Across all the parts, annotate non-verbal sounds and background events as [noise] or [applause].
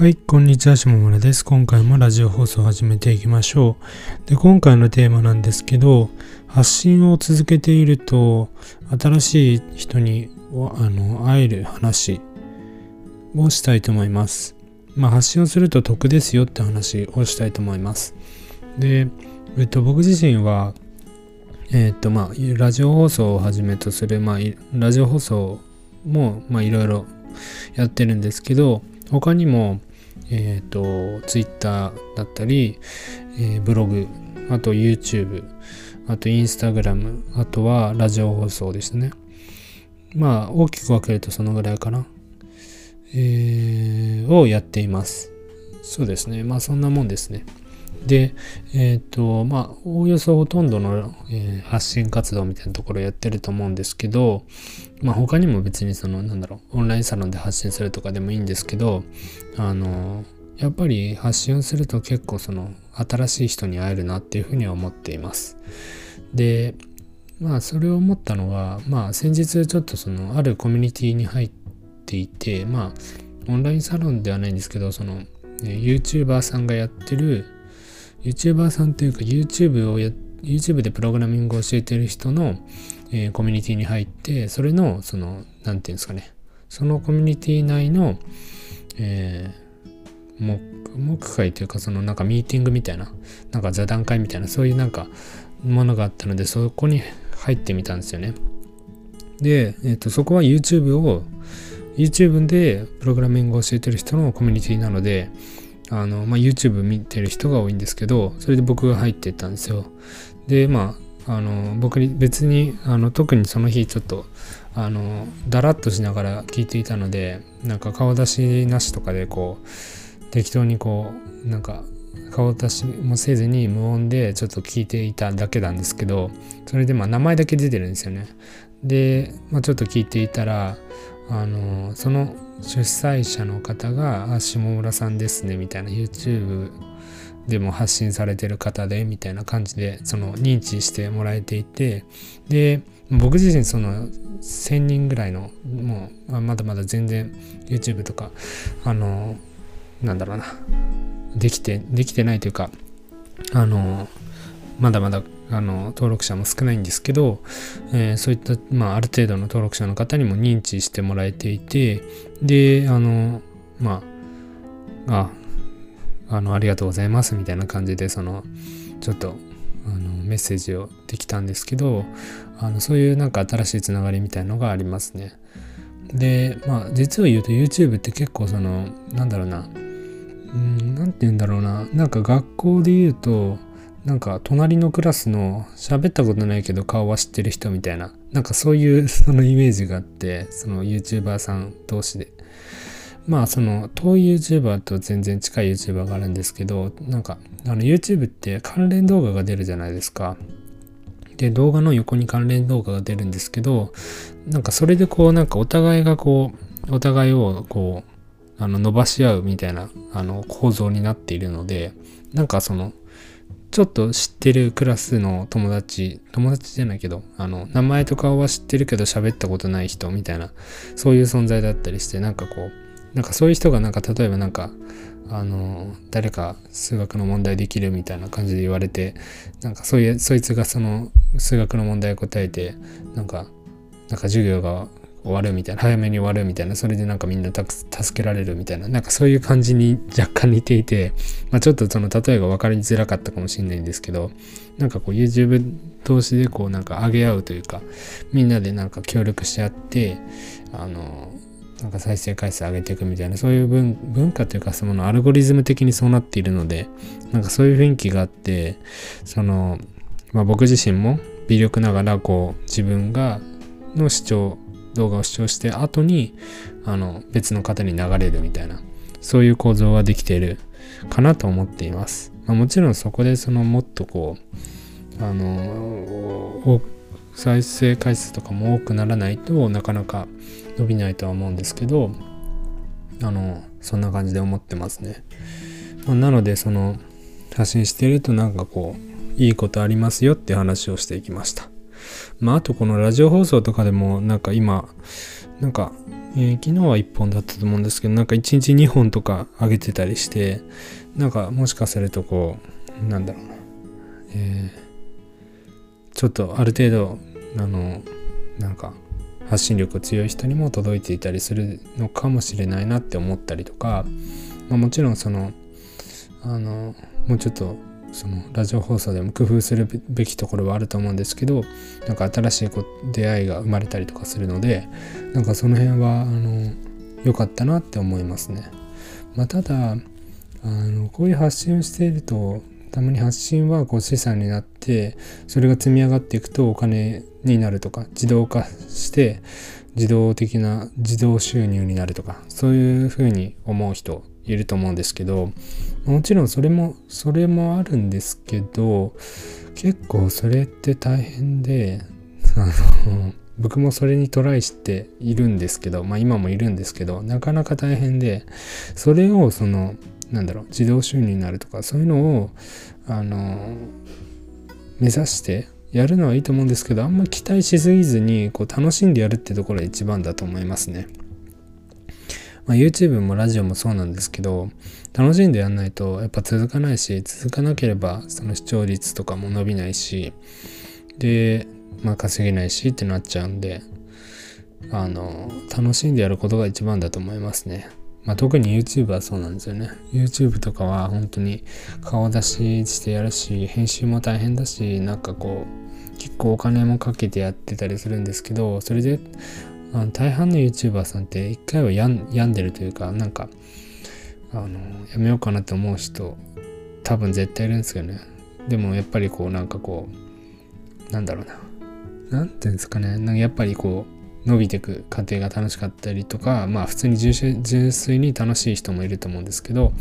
はい、こんにちは、下村です。今回もラジオ放送を始めていきましょう。で、今回のテーマなんですけど、発信を続けていると、新しい人にあの会える話をしたいと思います。まあ、発信をすると得ですよって話をしたいと思います。で、えっと、僕自身は、えっと、まあ、ラジオ放送をはじめとする、まあ、ラジオ放送も、まあ、いろいろやってるんですけど、他にも、えっ、ー、と、Twitter だったり、えー、ブログ、あと YouTube、あと Instagram、あとはラジオ放送ですね。まあ、大きく分けるとそのぐらいかな。えー、をやっています。そうですね。まあ、そんなもんですね。で、えっ、ー、と、まあ、おおよそほとんどの、えー、発信活動みたいなところやってると思うんですけど、まあ、他にも別にその、なんだろう、オンラインサロンで発信するとかでもいいんですけど、あの、やっぱり発信をすると結構その、新しい人に会えるなっていうふうには思っています。で、まあ、それを思ったのは、まあ、先日ちょっとその、あるコミュニティに入っていて、まあ、オンラインサロンではないんですけど、その、YouTuber さんがやってる YouTuber さんというか YouTube をや YouTube でプログラミングを教えてる人の、えー、コミュニティに入ってそれのその何て言うんですかね。そのコミュニティ内の、えー、木会というかそのなんかミーティングみたいななんか座談会みたいなそういうなんかものがあったのでそこに入ってみたんですよね。で、えー、とそこは YouTube を YouTube でプログラミングを教えてる人のコミュニティなのであの、まあ、YouTube 見てる人が多いんですけど、それで僕が入ってったんですよ。で、まあ、あの、僕別に、あの、特にその日ちょっと、あの、だらっとしながら聞いていたので、なんか顔出しなしとかでこう、適当にこう、なんか、顔出しもせずに無音でちょっと聞いていただけなんですけど、それでまあ名前だけ出てるんですよね。で、まあ、ちょっと聞いていたら、あのその主催者の方が「あ下村さんですね」みたいな YouTube でも発信されてる方でみたいな感じでその認知してもらえていてで僕自身その1000人ぐらいのもうまだまだ全然 YouTube とかあのなんだろうなできてできてないというかあのまだまだあの登録者も少ないんですけど、えー、そういった、まあ、ある程度の登録者の方にも認知してもらえていてであのまあああのありがとうございますみたいな感じでそのちょっとあのメッセージをできたんですけどあのそういうなんか新しいつながりみたいのがありますね。でまあ実を言うと YouTube って結構そのなんだろうなうん何て言うんだろうななんか学校で言うとなんか隣のクラスの喋ったことないけど顔は知ってる人みたいななんかそういう [laughs] そのイメージがあってその YouTuber さん同士で。まあその遠い YouTuber と全然近い YouTuber があるんですけどなんかあの YouTube って関連動画が出るじゃないですか。で動画の横に関連動画が出るんですけどなんかそれでこうなんかお互いがこうお互いをこうあの伸ばし合うみたいなあの構造になっているのでなんかそのちょっと知ってるクラスの友達、友達じゃないけど、あの、名前と顔は知ってるけど喋ったことない人みたいな、そういう存在だったりして、なんかこう、なんかそういう人がなんか例えばなんか、あの、誰か数学の問題できるみたいな感じで言われて、なんかそういう、そいつがその数学の問題を答えて、なんか、なんか授業が終わるみたいな、早めに終わるみたいな、それでなんかみんな助けられるみたいな、なんかそういう感じに若干似ていて、まあちょっとその例えが分かりづらかったかもしれないんですけど、なんかこう YouTube 同士でこうなんか上げ合うというか、みんなでなんか協力し合って、あの、なんか再生回数上げていくみたいな、そういう文文化というか、そのアルゴリズム的にそうなっているので、なんかそういう雰囲気があって、その、まあ僕自身も微力ながらこう自分がの主張動画を視聴して後にあの別の方に流れるみたいなそういう構造ができているかなと思っています、まあ、もちろんそこでそのもっとこうあの再生回数とかも多くならないとなかなか伸びないとは思うんですけどあのそんな感じで思ってますね、まあ、なのでその発信しているとなんかこういいことありますよって話をしていきました。まあ、あとこのラジオ放送とかでも、なんか今、なんか、えー、昨日は1本だったと思うんですけど、なんか1日2本とか上げてたりして、なんかもしかするとこう、なんだろうな、えー、ちょっとある程度、あの、なんか、発信力強い人にも届いていたりするのかもしれないなって思ったりとか、まあ、もちろんそのあのもうちょっとそのラジオ放送でも工夫するべきところはあると思うんですけどなんか新しいこ出会いが生まれたりとかするのでなんかその辺はあの良かったなって思いますね。まあ、ただあのこういう発信をしているとたまに発信はこう資産になってそれが積み上がっていくとお金になるとか自動化して自動的な自動収入になるとかそういうふうに思う人いると思うんですけどもちろんそれもそれもあるんですけど結構それって大変であの [laughs] 僕もそれにトライしているんですけどまあ今もいるんですけどなかなか大変でそれをそのなんだろう自動収入になるとかそういうのをあの目指してやるのはいいと思うんですけどあんま期待しすぎずにこう楽しんでやるってところが一番だと思いますね。まあ、YouTube もラジオもそうなんですけど楽しんでやんないとやっぱ続かないし続かなければその視聴率とかも伸びないしでまあ稼げないしってなっちゃうんであの楽しんでやることが一番だと思いますね。まあ、特に YouTube はそうなんですよね。YouTube とかは本当に顔出ししてやるし、編集も大変だし、なんかこう、結構お金もかけてやってたりするんですけど、それで、あの大半の YouTuber さんって一回は病んでるというか、なんか、あの、やめようかなって思う人、多分絶対いるんですけどね。でもやっぱりこう、なんかこう、なんだろうな。なんていうんですかね。なんかやっぱりこう、伸びてく過程が楽しかったりとかまあ普通に純粋に楽しい人もいると思うんですけど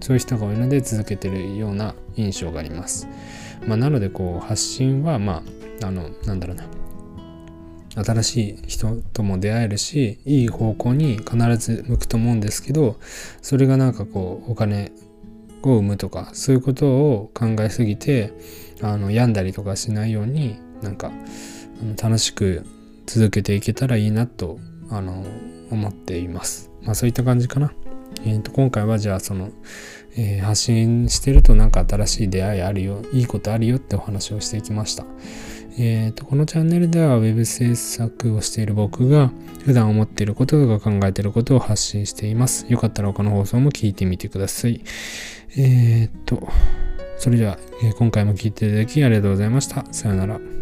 そういう人が多いので続けてるような印象があります。まあ、なのでこう発信はまああのなんだろうな新しい人とも出会えるしいい方向に必ず向くと思うんですけどそれがなんかこうお金を生むとかそういうことを考えすぎてあの病んだりとかしないようになんか楽しく続けていけたらいいなとあの思っています。まあそういった感じかな。えーと、今回はじゃあその、えー、発信してるとなんか新しい出会いあるよいいことあるよってお話をしていきました。えーと、このチャンネルでは Web 制作をしている僕が普段思っていることとか考えていることを発信しています。よかったら他の放送も聞いてみてください。えっ、ー、と、それでは、え、今回も聞いていただきありがとうございました。さようなら。